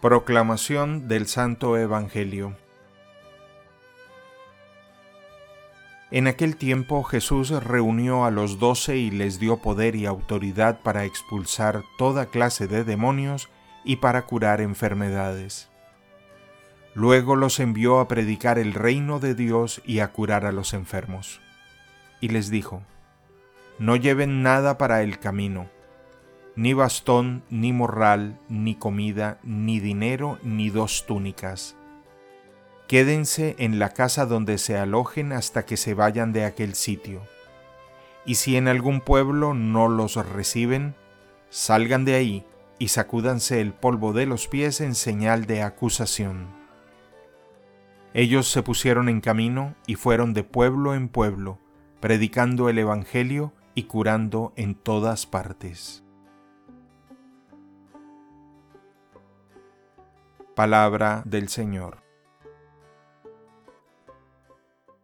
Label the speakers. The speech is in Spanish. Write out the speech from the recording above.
Speaker 1: Proclamación del Santo Evangelio En aquel tiempo Jesús reunió a los doce y les dio poder y autoridad para expulsar toda clase de demonios y para curar enfermedades. Luego los envió a predicar el reino de Dios y a curar a los enfermos. Y les dijo, No lleven nada para el camino ni bastón, ni morral, ni comida, ni dinero, ni dos túnicas. Quédense en la casa donde se alojen hasta que se vayan de aquel sitio. Y si en algún pueblo no los reciben, salgan de ahí y sacúdanse el polvo de los pies en señal de acusación. Ellos se pusieron en camino y fueron de pueblo en pueblo, predicando el Evangelio y curando en todas partes. Palabra del Señor.